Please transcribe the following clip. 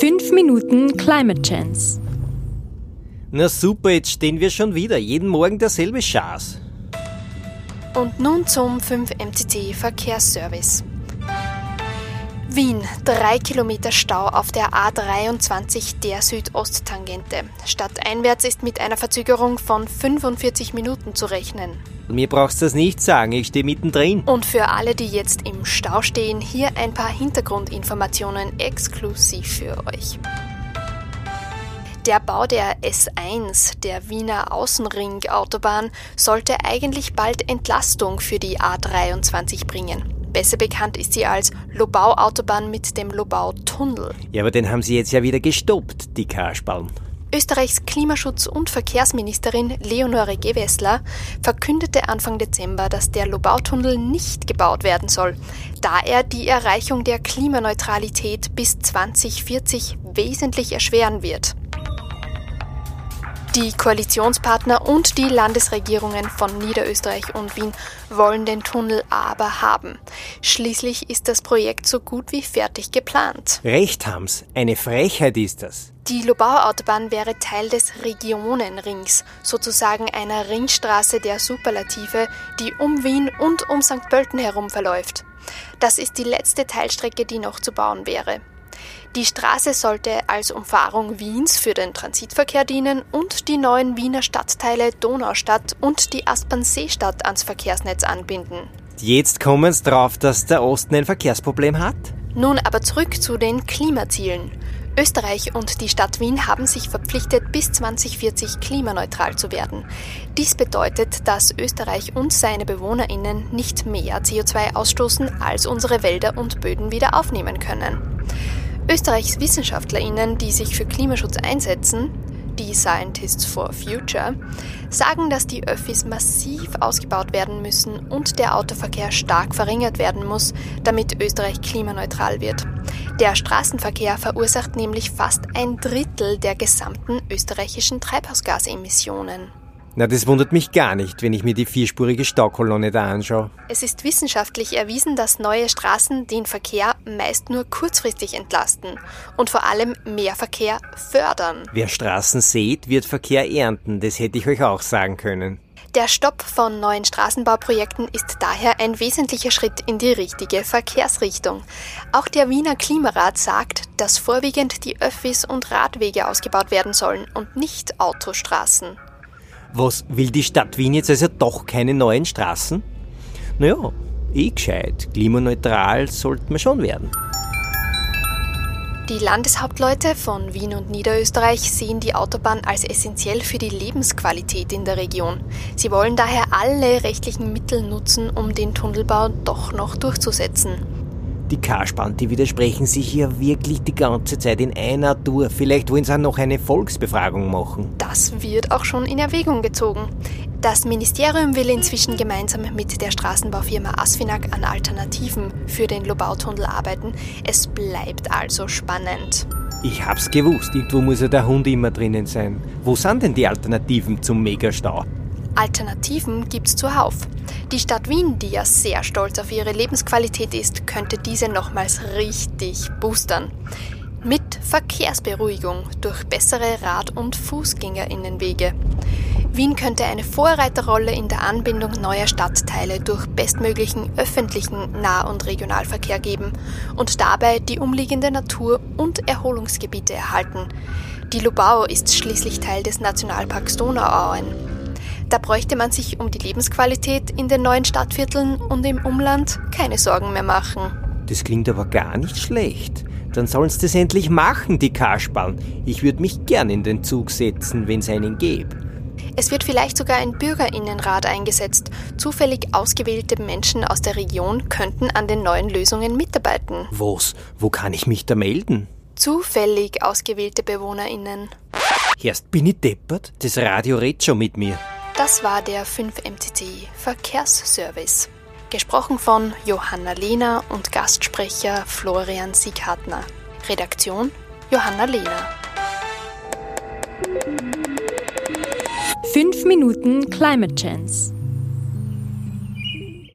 5 Minuten Climate Chance. Na super, jetzt stehen wir schon wieder. Jeden Morgen derselbe Schaß. Und nun zum 5MCC Verkehrsservice. Wien, drei Kilometer Stau auf der A23 der Südosttangente. Stadteinwärts ist mit einer Verzögerung von 45 Minuten zu rechnen. Mir brauchst du das nicht sagen, ich stehe mittendrin. Und für alle, die jetzt im Stau stehen, hier ein paar Hintergrundinformationen exklusiv für euch. Der Bau der S1, der Wiener Außenring-Autobahn, sollte eigentlich bald Entlastung für die A23 bringen. Besser bekannt ist sie als Lobau-Autobahn mit dem Lobau-Tunnel. Ja, aber den haben sie jetzt ja wieder gestoppt, die Karspalm. Österreichs Klimaschutz- und Verkehrsministerin Leonore Gewessler verkündete Anfang Dezember, dass der Lobautunnel nicht gebaut werden soll, da er die Erreichung der Klimaneutralität bis 2040 wesentlich erschweren wird. Die Koalitionspartner und die Landesregierungen von Niederösterreich und Wien wollen den Tunnel aber haben. Schließlich ist das Projekt so gut wie fertig geplant. Recht haben's. Eine Frechheit ist das. Die Lobau-Autobahn wäre Teil des Regionenrings, sozusagen einer Ringstraße der Superlative, die um Wien und um St. Pölten herum verläuft. Das ist die letzte Teilstrecke, die noch zu bauen wäre. Die Straße sollte als Umfahrung Wiens für den Transitverkehr dienen und die neuen Wiener Stadtteile Donaustadt und die Aspern-Seestadt ans Verkehrsnetz anbinden. Jetzt kommen sie drauf, dass der Osten ein Verkehrsproblem hat? Nun aber zurück zu den Klimazielen. Österreich und die Stadt Wien haben sich verpflichtet, bis 2040 klimaneutral zu werden. Dies bedeutet, dass Österreich und seine Bewohnerinnen nicht mehr CO2 ausstoßen, als unsere Wälder und Böden wieder aufnehmen können. Österreichs Wissenschaftlerinnen, die sich für Klimaschutz einsetzen, die Scientists for Future, sagen, dass die Öffis massiv ausgebaut werden müssen und der Autoverkehr stark verringert werden muss, damit Österreich klimaneutral wird. Der Straßenverkehr verursacht nämlich fast ein Drittel der gesamten österreichischen Treibhausgasemissionen. Na, das wundert mich gar nicht, wenn ich mir die vierspurige Staukolonne da anschaue. Es ist wissenschaftlich erwiesen, dass neue Straßen den Verkehr meist nur kurzfristig entlasten und vor allem mehr Verkehr fördern. Wer Straßen sät, wird Verkehr ernten, das hätte ich euch auch sagen können. Der Stopp von neuen Straßenbauprojekten ist daher ein wesentlicher Schritt in die richtige Verkehrsrichtung. Auch der Wiener Klimarat sagt, dass vorwiegend die Öffis und Radwege ausgebaut werden sollen und nicht Autostraßen. Was, will die Stadt Wien jetzt also doch keine neuen Straßen? Naja, eh gescheit. Klimaneutral sollten wir schon werden. Die Landeshauptleute von Wien und Niederösterreich sehen die Autobahn als essentiell für die Lebensqualität in der Region. Sie wollen daher alle rechtlichen Mittel nutzen, um den Tunnelbau doch noch durchzusetzen. Die Karspern, die widersprechen sich hier wirklich die ganze Zeit in einer Tour. Vielleicht wollen sie auch noch eine Volksbefragung machen. Das wird auch schon in Erwägung gezogen. Das Ministerium will inzwischen gemeinsam mit der Straßenbaufirma Asfinag an Alternativen für den Lobautunnel arbeiten. Es bleibt also spannend. Ich hab's gewusst, irgendwo muss ja der Hund immer drinnen sein. Wo sind denn die Alternativen zum Megastau? Alternativen gibt's zuhauf. Die Stadt Wien, die ja sehr stolz auf ihre Lebensqualität ist, könnte diese nochmals richtig boostern. Mit Verkehrsberuhigung durch bessere Rad- und Fußgängerinnenwege. Wien könnte eine Vorreiterrolle in der Anbindung neuer Stadtteile durch bestmöglichen öffentlichen Nah- und Regionalverkehr geben und dabei die umliegende Natur und Erholungsgebiete erhalten. Die Lubau ist schließlich Teil des Nationalparks Donauauen. Da bräuchte man sich um die Lebensqualität in den neuen Stadtvierteln und im Umland keine Sorgen mehr machen. Das klingt aber gar nicht schlecht. Dann sollen sie das endlich machen, die Kasperln. Ich würde mich gern in den Zug setzen, wenn es einen gäbe. Es wird vielleicht sogar ein Bürgerinnenrat eingesetzt. Zufällig ausgewählte Menschen aus der Region könnten an den neuen Lösungen mitarbeiten. Was? Wo kann ich mich da melden? Zufällig ausgewählte Bewohnerinnen. Erst bin ich deppert? Das Radio redet schon mit mir. Das war der 5MCC Verkehrsservice. Gesprochen von Johanna Lehner und Gastsprecher Florian Sieghartner. Redaktion Johanna Lehner. 5 Minuten Climate Chance.